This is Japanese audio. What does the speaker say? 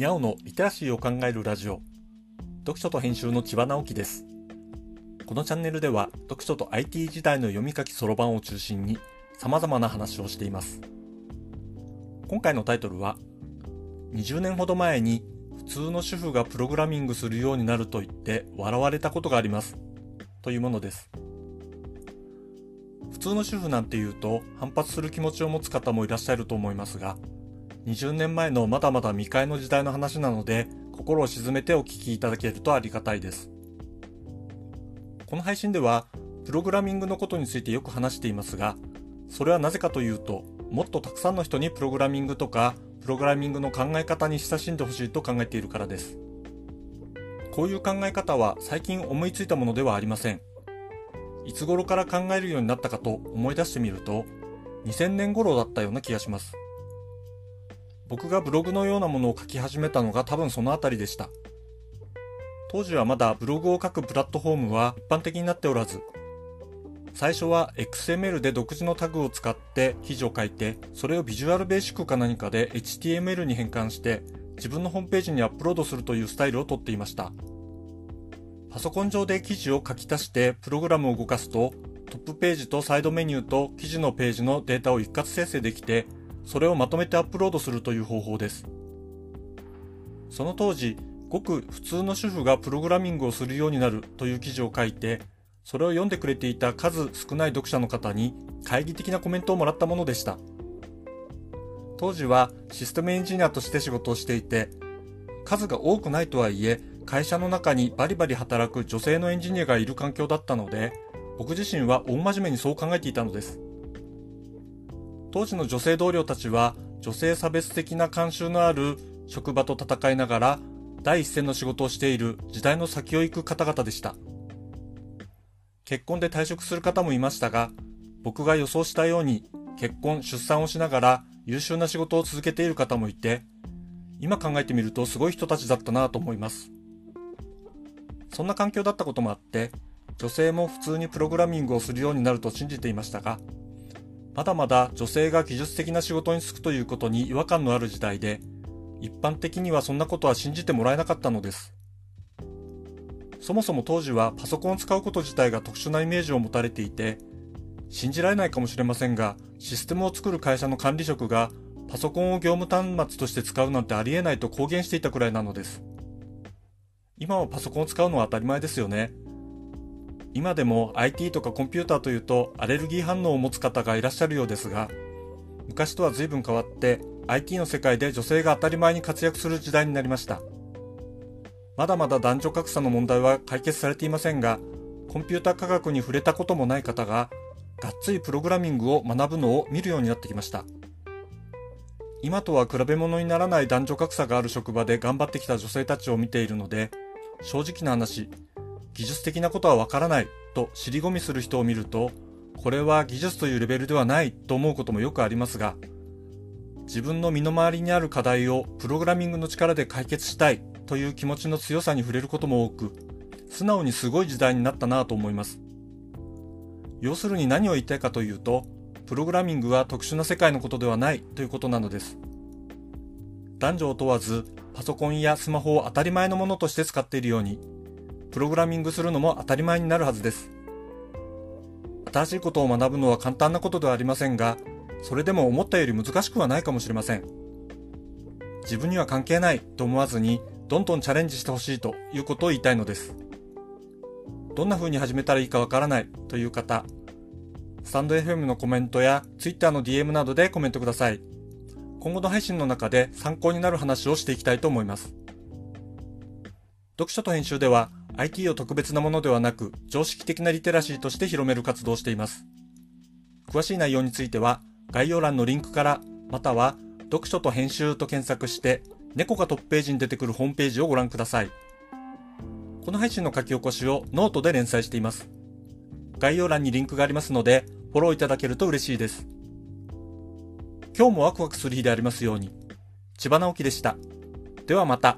ミャオのリテラシーを考えるラジオ。読書と編集の千葉直樹です。このチャンネルでは読書と IT 時代の読み書きそろばんを中心に様々な話をしています。今回のタイトルは20年ほど前に普通の主婦がプログラミングするようになると言って笑われたことがあります。というものです。普通の主婦なんて言うと反発する気持ちを持つ方もいらっしゃると思いますが20年前のまだまだ未開の時代の話なので、心を沈めてお聞きいただけるとありがたいです。この配信では、プログラミングのことについてよく話していますが、それはなぜかというと、もっとたくさんの人にプログラミングとか、プログラミングの考え方に親しんでほしいと考えているからです。こういう考え方は最近思いついたものではありません。いつ頃から考えるようになったかと思い出してみると、2000年頃だったような気がします。僕がブログのようなものを書き始めたのが多分そのあたりでした。当時はまだブログを書くプラットフォームは一般的になっておらず、最初は XML で独自のタグを使って記事を書いて、それをビジュアルベーシックか何かで HTML に変換して、自分のホームページにアップロードするというスタイルをとっていました。パソコン上で記事を書き足してプログラムを動かすと、トップページとサイドメニューと記事のページのデータを一括生成できて、それをまとめてアップロードするという方法です。その当時、ごく普通の主婦がプログラミングをするようになるという記事を書いて、それを読んでくれていた数少ない読者の方に懐疑的なコメントをもらったものでした。当時はシステムエンジニアとして仕事をしていて、数が多くないとはいえ、会社の中にバリバリ働く女性のエンジニアがいる環境だったので、僕自身は大真面目にそう考えていたのです。当時の女性同僚たちは女性差別的な慣習のある職場と戦いながら第一線の仕事をしている時代の先を行く方々でした。結婚で退職する方もいましたが、僕が予想したように結婚、出産をしながら優秀な仕事を続けている方もいて、今考えてみるとすごい人たちだったなと思います。そんな環境だったこともあって、女性も普通にプログラミングをするようになると信じていましたが、まだまだ女性が技術的な仕事に就くということに違和感のある時代で、一般的にはそんなことは信じてもらえなかったのです。そもそも当時はパソコンを使うこと自体が特殊なイメージを持たれていて、信じられないかもしれませんが、システムを作る会社の管理職がパソコンを業務端末として使うなんてありえないと公言していたくらいなのです。今はパソコンを使うのは当たり前ですよね。今でも IT とかコンピューターというとアレルギー反応を持つ方がいらっしゃるようですが、昔とは随分変わって IT の世界で女性が当たり前に活躍する時代になりました。まだまだ男女格差の問題は解決されていませんが、コンピューター科学に触れたこともない方が、がっつりプログラミングを学ぶのを見るようになってきました。今とは比べ物にならない男女格差がある職場で頑張ってきた女性たちを見ているので、正直な話、技術的なことはわからないと尻込みする人を見ると、これは技術というレベルではないと思うこともよくありますが、自分の身の回りにある課題をプログラミングの力で解決したいという気持ちの強さに触れることも多く、素直にすごい時代になったなと思います。要するに何を言いたいかというと、プログラミングは特殊な世界のことではないということなのです。男女を問わず、パソコンやスマホを当たり前のものとして使っているように、プログラミングするのも当たり前になるはずです。新しいことを学ぶのは簡単なことではありませんが、それでも思ったより難しくはないかもしれません。自分には関係ないと思わずに、どんどんチャレンジしてほしいということを言いたいのです。どんな風に始めたらいいかわからないという方、スタンド FM のコメントや Twitter の DM などでコメントください。今後の配信の中で参考になる話をしていきたいと思います。読書と編集では IT を特別なものではなく常識的なリテラシーとして広める活動をしています。詳しい内容については概要欄のリンクからまたは読書と編集と検索して猫がトップページに出てくるホームページをご覧ください。この配信の書き起こしをノートで連載しています。概要欄にリンクがありますのでフォローいただけると嬉しいです。今日もワクワクする日でありますように。千葉直樹でした。ではまた。